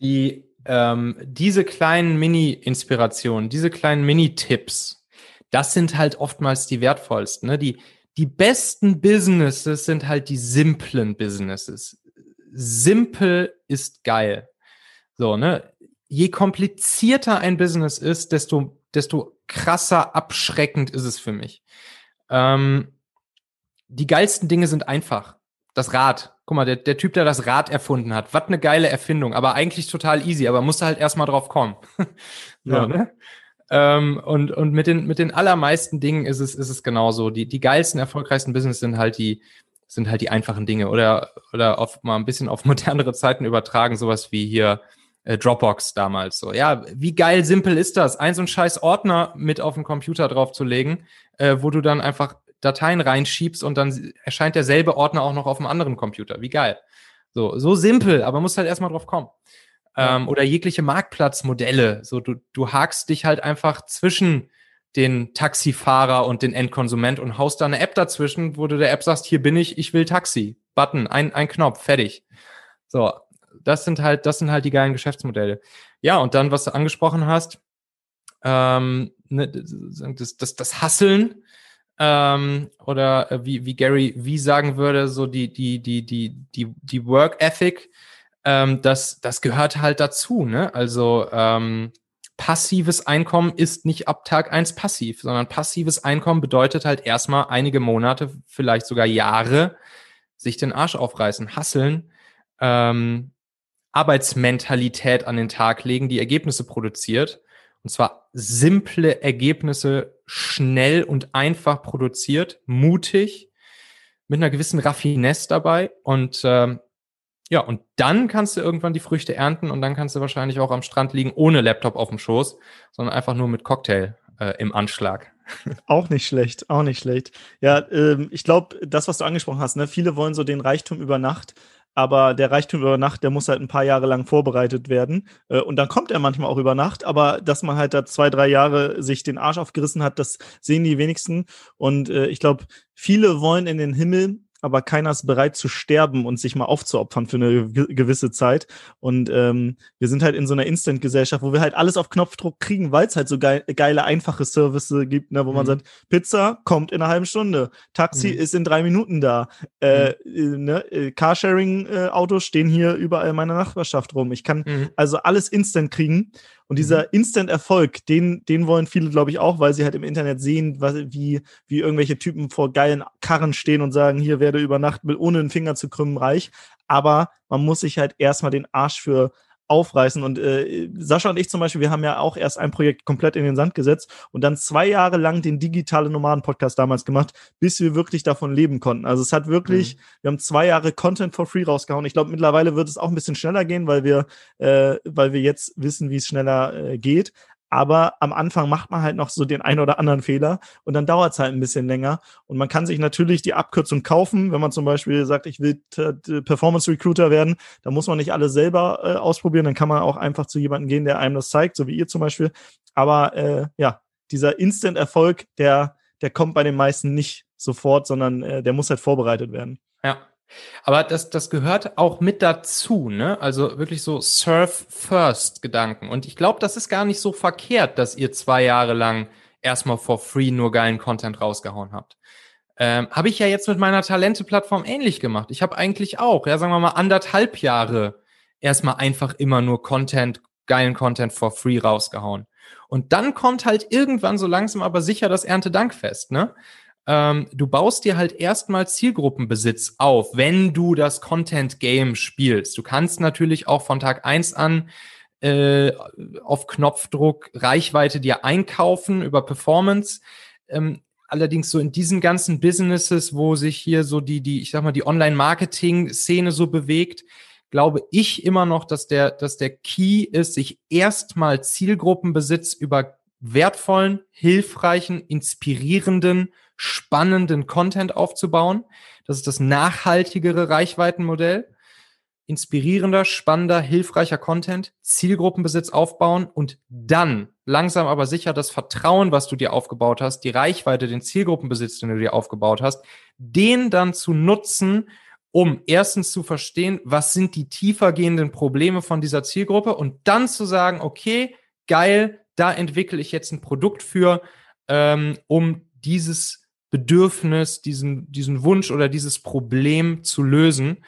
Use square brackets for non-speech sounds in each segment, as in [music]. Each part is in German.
die ähm, diese kleinen Mini-Inspirationen, diese kleinen Mini-Tipps, das sind halt oftmals die wertvollsten. Ne? Die, die besten Businesses sind halt die simplen Businesses. Simpel ist geil. So, ne? Je komplizierter ein Business ist, desto, desto krasser abschreckend ist es für mich. Ähm, die geilsten Dinge sind einfach. Das Rad. Guck mal, der, der Typ, der das Rad erfunden hat, was eine geile Erfindung, aber eigentlich total easy, aber musste halt erstmal drauf kommen. [laughs] so, ja. ne? Ähm, und, und mit den, mit den allermeisten Dingen ist es, ist es genauso. Die, die geilsten, erfolgreichsten Business sind halt die, sind halt die einfachen Dinge oder, oder auf mal ein bisschen auf [laughs] modernere Zeiten übertragen, sowas wie hier äh, Dropbox damals so. Ja, wie geil simpel ist das, ein so ein scheiß Ordner mit auf den Computer draufzulegen, äh, wo du dann einfach Dateien reinschiebst und dann erscheint derselbe Ordner auch noch auf einem anderen Computer. Wie geil. So, so simpel, aber musst halt erstmal drauf kommen. Ähm, oder jegliche Marktplatzmodelle. So, du, du hakst dich halt einfach zwischen den Taxifahrer und den Endkonsument und haust da eine App dazwischen, wo du der App sagst, hier bin ich, ich will Taxi. Button, ein, ein Knopf, fertig. So, das sind halt, das sind halt die geilen Geschäftsmodelle. Ja, und dann, was du angesprochen hast, ähm, ne, das, das, das Hasseln, ähm, oder äh, wie, wie Gary wie sagen würde, so die, die, die, die, die, die Work Ethic, ähm, das, das gehört halt dazu, ne? Also ähm, passives Einkommen ist nicht ab Tag eins passiv, sondern passives Einkommen bedeutet halt erstmal einige Monate, vielleicht sogar Jahre, sich den Arsch aufreißen, hasseln, ähm, Arbeitsmentalität an den Tag legen, die Ergebnisse produziert. Und zwar simple Ergebnisse schnell und einfach produziert, mutig, mit einer gewissen Raffinesse dabei. Und ähm, ja, und dann kannst du irgendwann die Früchte ernten und dann kannst du wahrscheinlich auch am Strand liegen ohne Laptop auf dem Schoß, sondern einfach nur mit Cocktail äh, im Anschlag. [laughs] Auch nicht schlecht, auch nicht schlecht. Ja, ähm, ich glaube, das, was du angesprochen hast, ne, viele wollen so den Reichtum über Nacht aber der Reichtum über Nacht, der muss halt ein paar Jahre lang vorbereitet werden. Äh, und dann kommt er manchmal auch über Nacht, aber dass man halt da zwei, drei Jahre sich den Arsch aufgerissen hat, das sehen die wenigsten. Und äh, ich glaube, viele wollen in den Himmel, aber keiner ist bereit zu sterben und sich mal aufzuopfern für eine gewisse Zeit. Und ähm, wir sind halt in so einer Instant-Gesellschaft, wo wir halt alles auf Knopfdruck kriegen, weil es halt so geil, geile, einfache Services gibt, ne, wo mhm. man sagt, Pizza kommt in einer halben Stunde, Taxi mhm. ist in drei Minuten da, äh, mhm. ne, äh, Carsharing-Autos stehen hier überall in meiner Nachbarschaft rum. Ich kann mhm. also alles instant kriegen. Und dieser mhm. Instant-Erfolg, den, den wollen viele, glaube ich, auch, weil sie halt im Internet sehen, was, wie, wie irgendwelche Typen vor geilen Karren stehen und sagen, hier werde über Nacht mit ohne den Finger zu krümmen reich. Aber man muss sich halt erstmal den Arsch für aufreißen. Und äh, Sascha und ich zum Beispiel, wir haben ja auch erst ein Projekt komplett in den Sand gesetzt und dann zwei Jahre lang den digitale Nomaden-Podcast damals gemacht, bis wir wirklich davon leben konnten. Also es hat wirklich, mhm. wir haben zwei Jahre Content for free rausgehauen. Ich glaube, mittlerweile wird es auch ein bisschen schneller gehen, weil wir, äh, weil wir jetzt wissen, wie es schneller äh, geht. Aber am Anfang macht man halt noch so den einen oder anderen Fehler und dann dauert es halt ein bisschen länger. Und man kann sich natürlich die Abkürzung kaufen, wenn man zum Beispiel sagt, ich will Performance Recruiter werden, da muss man nicht alles selber äh, ausprobieren, dann kann man auch einfach zu jemandem gehen, der einem das zeigt, so wie ihr zum Beispiel. Aber äh, ja, dieser Instant-Erfolg, der, der kommt bei den meisten nicht sofort, sondern äh, der muss halt vorbereitet werden. Ja, aber das, das gehört auch mit dazu, ne? Also wirklich so Surf-First-Gedanken. Und ich glaube, das ist gar nicht so verkehrt, dass ihr zwei Jahre lang erstmal for free nur geilen Content rausgehauen habt. Ähm, habe ich ja jetzt mit meiner Talente-Plattform ähnlich gemacht. Ich habe eigentlich auch, ja, sagen wir mal, anderthalb Jahre erstmal einfach immer nur Content, geilen Content for free rausgehauen. Und dann kommt halt irgendwann so langsam aber sicher das Erntedankfest, ne? Ähm, du baust dir halt erstmal Zielgruppenbesitz auf, wenn du das Content Game spielst. Du kannst natürlich auch von Tag eins an äh, auf Knopfdruck Reichweite dir einkaufen über Performance. Ähm, allerdings so in diesen ganzen Businesses, wo sich hier so die, die, ich sag mal, die Online-Marketing-Szene so bewegt, glaube ich immer noch, dass der, dass der Key ist, sich erstmal Zielgruppenbesitz über wertvollen, hilfreichen, inspirierenden spannenden Content aufzubauen. Das ist das nachhaltigere Reichweitenmodell. Inspirierender, spannender, hilfreicher Content, Zielgruppenbesitz aufbauen und dann langsam aber sicher das Vertrauen, was du dir aufgebaut hast, die Reichweite, den Zielgruppenbesitz, den du dir aufgebaut hast, den dann zu nutzen, um erstens zu verstehen, was sind die tiefer gehenden Probleme von dieser Zielgruppe und dann zu sagen, okay, geil, da entwickle ich jetzt ein Produkt für, ähm, um dieses Bedürfnis, diesen, diesen Wunsch oder dieses Problem zu lösen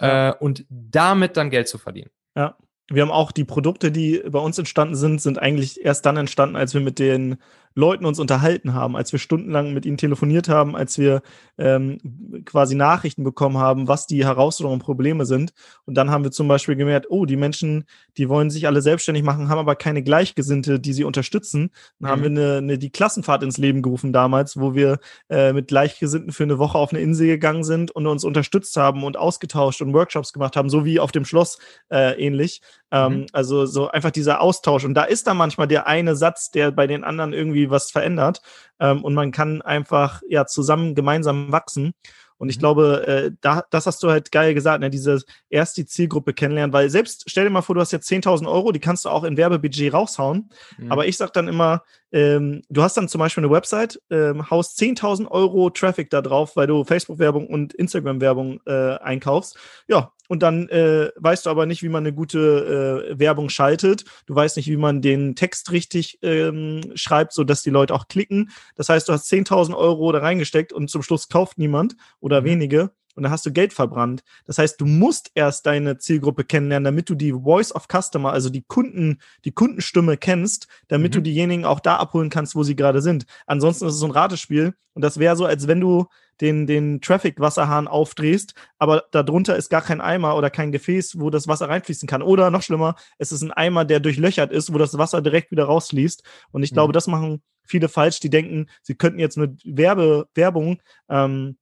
ja. äh, und damit dann Geld zu verdienen. Ja. Wir haben auch die Produkte, die bei uns entstanden sind, sind eigentlich erst dann entstanden, als wir mit den Leuten uns unterhalten haben, als wir stundenlang mit ihnen telefoniert haben, als wir ähm, quasi Nachrichten bekommen haben, was die Herausforderungen und Probleme sind. Und dann haben wir zum Beispiel gemerkt, oh, die Menschen, die wollen sich alle selbstständig machen, haben aber keine Gleichgesinnte, die sie unterstützen. Dann mhm. haben wir eine, eine, die Klassenfahrt ins Leben gerufen damals, wo wir äh, mit Gleichgesinnten für eine Woche auf eine Insel gegangen sind und uns unterstützt haben und ausgetauscht und Workshops gemacht haben, so wie auf dem Schloss äh, ähnlich. Ähm, mhm. Also so einfach dieser Austausch. Und da ist dann manchmal der eine Satz, der bei den anderen irgendwie was verändert. Ähm, und man kann einfach ja zusammen gemeinsam wachsen. Und ich mhm. glaube, äh, da, das hast du halt geil gesagt, ne? diese erst die Zielgruppe kennenlernen, weil selbst stell dir mal vor, du hast jetzt 10.000 Euro, die kannst du auch in Werbebudget raushauen. Mhm. Aber ich sag dann immer, ähm, du hast dann zum Beispiel eine Website, ähm, haust 10.000 Euro Traffic da drauf, weil du Facebook-Werbung und Instagram-Werbung äh, einkaufst. Ja, und dann äh, weißt du aber nicht, wie man eine gute äh, Werbung schaltet. Du weißt nicht, wie man den Text richtig ähm, schreibt, sodass die Leute auch klicken. Das heißt, du hast 10.000 Euro da reingesteckt und zum Schluss kauft niemand oder mhm. wenige und dann hast du Geld verbrannt. Das heißt, du musst erst deine Zielgruppe kennenlernen, damit du die Voice of Customer, also die Kunden, die Kundenstimme kennst, damit mhm. du diejenigen auch da abholen kannst, wo sie gerade sind. Ansonsten ist es so ein Ratespiel und das wäre so, als wenn du den, den Traffic-Wasserhahn aufdrehst, aber darunter ist gar kein Eimer oder kein Gefäß, wo das Wasser reinfließen kann. Oder noch schlimmer, es ist ein Eimer, der durchlöchert ist, wo das Wasser direkt wieder rausfließt. Und ich mhm. glaube, das machen viele falsch, die denken, sie könnten jetzt mit Werbe, Werbung ähm,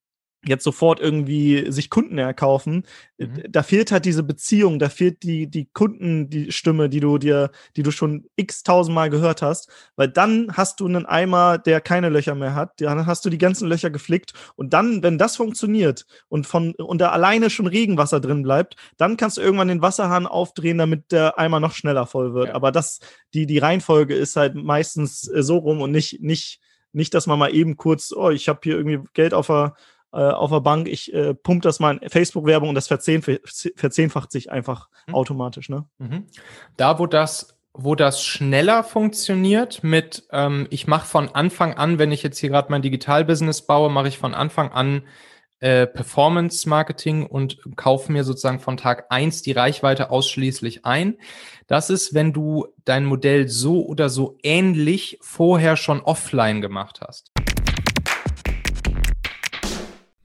jetzt sofort irgendwie sich Kunden erkaufen. Mhm. Da fehlt halt diese Beziehung, da fehlt die, die Kunden, die Stimme, die du dir, die du schon x tausendmal gehört hast, weil dann hast du einen Eimer, der keine Löcher mehr hat, dann hast du die ganzen Löcher geflickt und dann, wenn das funktioniert und von, und da alleine schon Regenwasser drin bleibt, dann kannst du irgendwann den Wasserhahn aufdrehen, damit der Eimer noch schneller voll wird. Ja. Aber das, die, die Reihenfolge ist halt meistens äh, so rum und nicht, nicht, nicht, dass man mal eben kurz, oh, ich habe hier irgendwie Geld auf der äh, auf der Bank, ich äh, pump das mal in Facebook-Werbung und das verzehnf verzehnfacht sich einfach mhm. automatisch. Ne? Mhm. Da, wo das wo das schneller funktioniert mit, ähm, ich mache von Anfang an, wenn ich jetzt hier gerade mein Digital-Business baue, mache ich von Anfang an äh, Performance-Marketing und kaufe mir sozusagen von Tag eins die Reichweite ausschließlich ein. Das ist, wenn du dein Modell so oder so ähnlich vorher schon offline gemacht hast.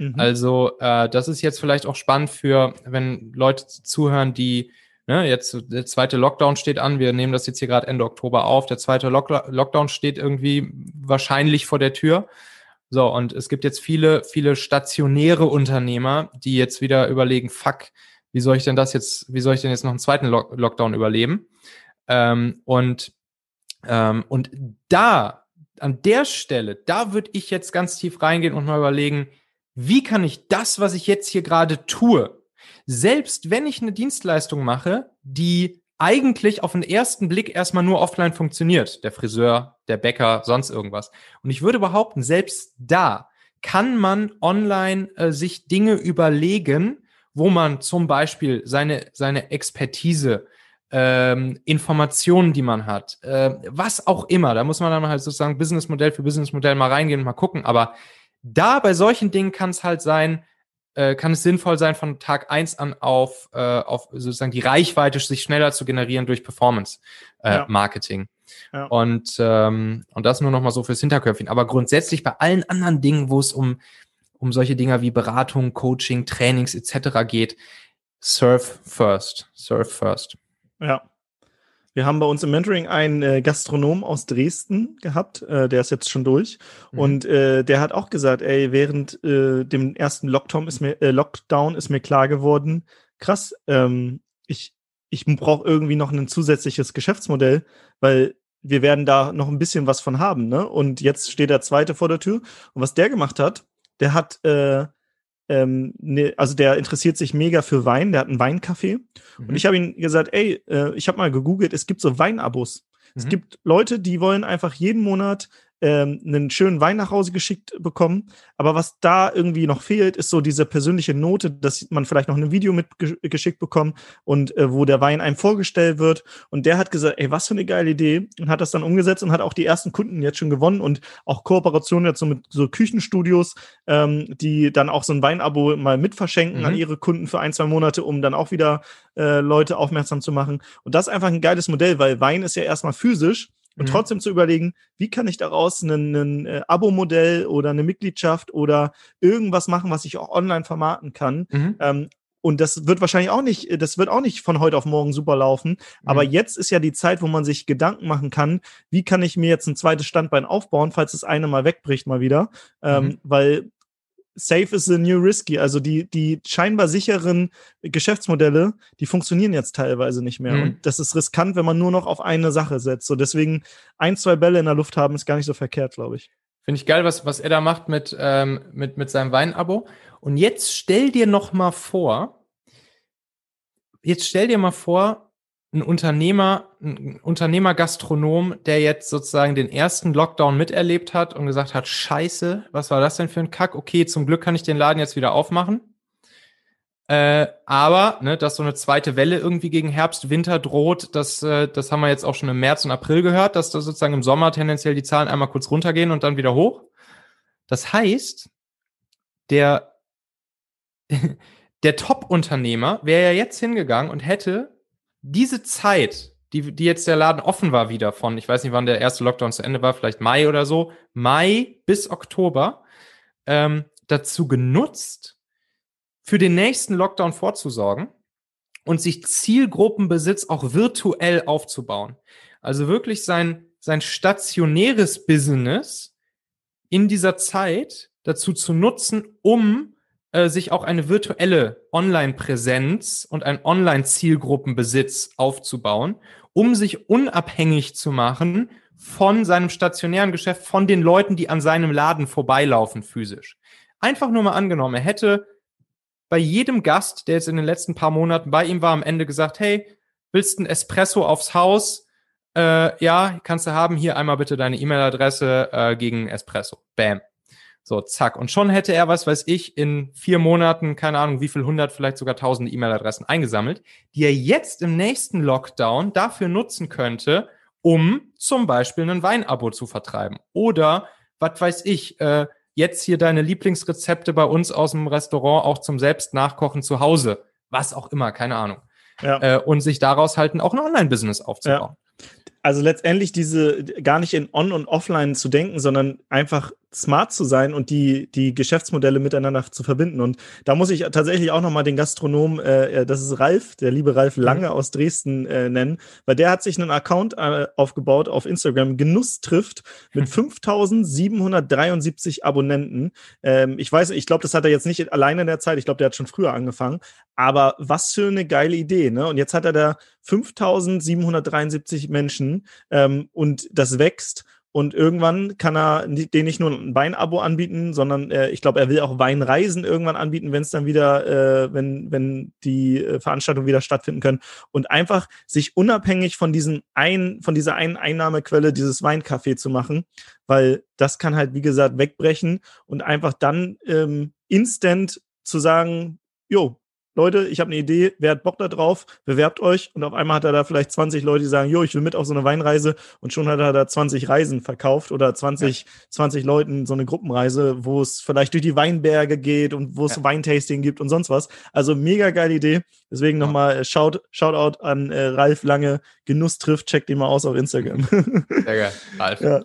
Mhm. Also äh, das ist jetzt vielleicht auch spannend für, wenn Leute zuhören, die ne, jetzt der zweite Lockdown steht an. Wir nehmen das jetzt hier gerade Ende Oktober auf. Der zweite Lock Lockdown steht irgendwie wahrscheinlich vor der Tür. So, und es gibt jetzt viele, viele stationäre Unternehmer, die jetzt wieder überlegen, fuck, wie soll ich denn das jetzt, wie soll ich denn jetzt noch einen zweiten Lock Lockdown überleben? Ähm, und, ähm, und da, an der Stelle, da würde ich jetzt ganz tief reingehen und mal überlegen, wie kann ich das, was ich jetzt hier gerade tue, selbst wenn ich eine Dienstleistung mache, die eigentlich auf den ersten Blick erstmal nur offline funktioniert, der Friseur, der Bäcker, sonst irgendwas. Und ich würde behaupten, selbst da kann man online äh, sich Dinge überlegen, wo man zum Beispiel seine, seine Expertise, ähm, Informationen, die man hat, äh, was auch immer, da muss man dann halt sozusagen Businessmodell für Businessmodell mal reingehen und mal gucken, aber da bei solchen Dingen kann es halt sein, äh, kann es sinnvoll sein, von Tag eins an auf, äh, auf sozusagen die Reichweite sich schneller zu generieren durch Performance-Marketing. Äh, ja. ja. Und, ähm, und das nur noch mal so fürs Hinterköpfchen. Aber grundsätzlich bei allen anderen Dingen, wo es um, um solche Dinger wie Beratung, Coaching, Trainings etc. geht, surf first. Surf first. Ja. Wir haben bei uns im Mentoring einen äh, Gastronom aus Dresden gehabt, äh, der ist jetzt schon durch. Mhm. Und äh, der hat auch gesagt, ey, während äh, dem ersten Lockdown ist mir, äh, Lockdown ist mir klar geworden, krass, ähm, ich, ich brauche irgendwie noch ein zusätzliches Geschäftsmodell, weil wir werden da noch ein bisschen was von haben, ne? Und jetzt steht der zweite vor der Tür. Und was der gemacht hat, der hat äh, ähm, ne, also der interessiert sich mega für Wein, der hat einen Weincafé. Mhm. Und ich habe ihm gesagt, ey, äh, ich habe mal gegoogelt, es gibt so Weinabos. Mhm. Es gibt Leute, die wollen einfach jeden Monat ähm, einen schönen Wein nach Hause geschickt bekommen. Aber was da irgendwie noch fehlt, ist so diese persönliche Note, dass man vielleicht noch ein Video mitgeschickt bekommt und äh, wo der Wein einem vorgestellt wird. Und der hat gesagt, ey, was für eine geile Idee und hat das dann umgesetzt und hat auch die ersten Kunden jetzt schon gewonnen und auch Kooperationen jetzt so mit so Küchenstudios, ähm, die dann auch so ein Weinabo mal mitverschenken mhm. an ihre Kunden für ein, zwei Monate, um dann auch wieder äh, Leute aufmerksam zu machen. Und das ist einfach ein geiles Modell, weil Wein ist ja erstmal physisch und mhm. trotzdem zu überlegen, wie kann ich daraus ein, äh, Abo-Modell oder eine Mitgliedschaft oder irgendwas machen, was ich auch online vermarkten kann. Mhm. Ähm, und das wird wahrscheinlich auch nicht, das wird auch nicht von heute auf morgen super laufen. Aber mhm. jetzt ist ja die Zeit, wo man sich Gedanken machen kann, wie kann ich mir jetzt ein zweites Standbein aufbauen, falls das eine mal wegbricht mal wieder. Ähm, mhm. Weil safe is the new risky. Also die, die scheinbar sicheren Geschäftsmodelle, die funktionieren jetzt teilweise nicht mehr. Mhm. Und das ist riskant, wenn man nur noch auf eine Sache setzt. So deswegen ein, zwei Bälle in der Luft haben, ist gar nicht so verkehrt, glaube ich. Finde ich geil, was, was er da macht mit, ähm, mit, mit seinem Weinabo. Und jetzt stell dir noch mal vor, jetzt stell dir mal vor, ein Unternehmer, ein Unternehmer-Gastronom, der jetzt sozusagen den ersten Lockdown miterlebt hat und gesagt hat, scheiße, was war das denn für ein Kack? Okay, zum Glück kann ich den Laden jetzt wieder aufmachen. Äh, aber, ne, dass so eine zweite Welle irgendwie gegen Herbst, Winter droht, das, äh, das haben wir jetzt auch schon im März und April gehört, dass da sozusagen im Sommer tendenziell die Zahlen einmal kurz runtergehen und dann wieder hoch. Das heißt, der, [laughs] der Top-Unternehmer wäre ja jetzt hingegangen und hätte diese Zeit, die, die jetzt der Laden offen war wieder von, ich weiß nicht, wann der erste Lockdown zu Ende war, vielleicht Mai oder so, Mai bis Oktober, ähm, dazu genutzt, für den nächsten Lockdown vorzusorgen und sich Zielgruppenbesitz auch virtuell aufzubauen. Also wirklich sein, sein stationäres Business in dieser Zeit dazu zu nutzen, um äh, sich auch eine virtuelle Online-Präsenz und ein Online-Zielgruppenbesitz aufzubauen, um sich unabhängig zu machen von seinem stationären Geschäft, von den Leuten, die an seinem Laden vorbeilaufen physisch. Einfach nur mal angenommen, er hätte bei jedem Gast, der jetzt in den letzten paar Monaten bei ihm war, am Ende gesagt, hey, willst du ein Espresso aufs Haus? Äh, ja, kannst du haben. Hier einmal bitte deine E-Mail-Adresse äh, gegen Espresso. Bam. So, zack. Und schon hätte er, was weiß ich, in vier Monaten, keine Ahnung, wie viel hundert, vielleicht sogar tausend E-Mail-Adressen eingesammelt, die er jetzt im nächsten Lockdown dafür nutzen könnte, um zum Beispiel ein Weinabo zu vertreiben. Oder, was weiß ich, äh, jetzt hier deine Lieblingsrezepte bei uns aus dem Restaurant auch zum Selbstnachkochen zu Hause. Was auch immer, keine Ahnung. Ja. Äh, und sich daraus halten, auch ein Online-Business aufzubauen. Ja. Also letztendlich diese gar nicht in On- und Offline zu denken, sondern einfach smart zu sein und die, die Geschäftsmodelle miteinander zu verbinden. Und da muss ich tatsächlich auch nochmal den Gastronom, äh, äh, das ist Ralf, der liebe Ralf. Lange aus Dresden äh, nennen, weil der hat sich einen Account äh, aufgebaut auf Instagram, Genuss trifft, mit [laughs] 5773 Abonnenten. Ähm, ich weiß, ich glaube, das hat er jetzt nicht alleine in der Zeit, ich glaube, der hat schon früher angefangen. Aber was für eine geile Idee, ne? Und jetzt hat er da 5773 Menschen ähm, und das wächst. Und irgendwann kann er den nicht nur ein Weinabo anbieten, sondern äh, ich glaube, er will auch Weinreisen irgendwann anbieten, wenn es dann wieder, äh, wenn, wenn die äh, Veranstaltungen wieder stattfinden können. Und einfach sich unabhängig von diesem ein, von dieser einen Einnahmequelle dieses Weincafé zu machen, weil das kann halt, wie gesagt, wegbrechen und einfach dann ähm, instant zu sagen, jo, Leute, ich habe eine Idee, wer hat Bock da drauf, bewerbt euch und auf einmal hat er da vielleicht 20 Leute, die sagen, jo, ich will mit auf so eine Weinreise und schon hat er da 20 Reisen verkauft oder 20, ja. 20 Leuten so eine Gruppenreise, wo es vielleicht durch die Weinberge geht und wo es ja. Weintasting gibt und sonst was. Also mega geile Idee. Deswegen ja. nochmal äh, Shout, Shoutout an äh, Ralf Lange. Genuss trifft, checkt ihn mal aus auf Instagram. [laughs] Sehr geil, Ralf. Ja.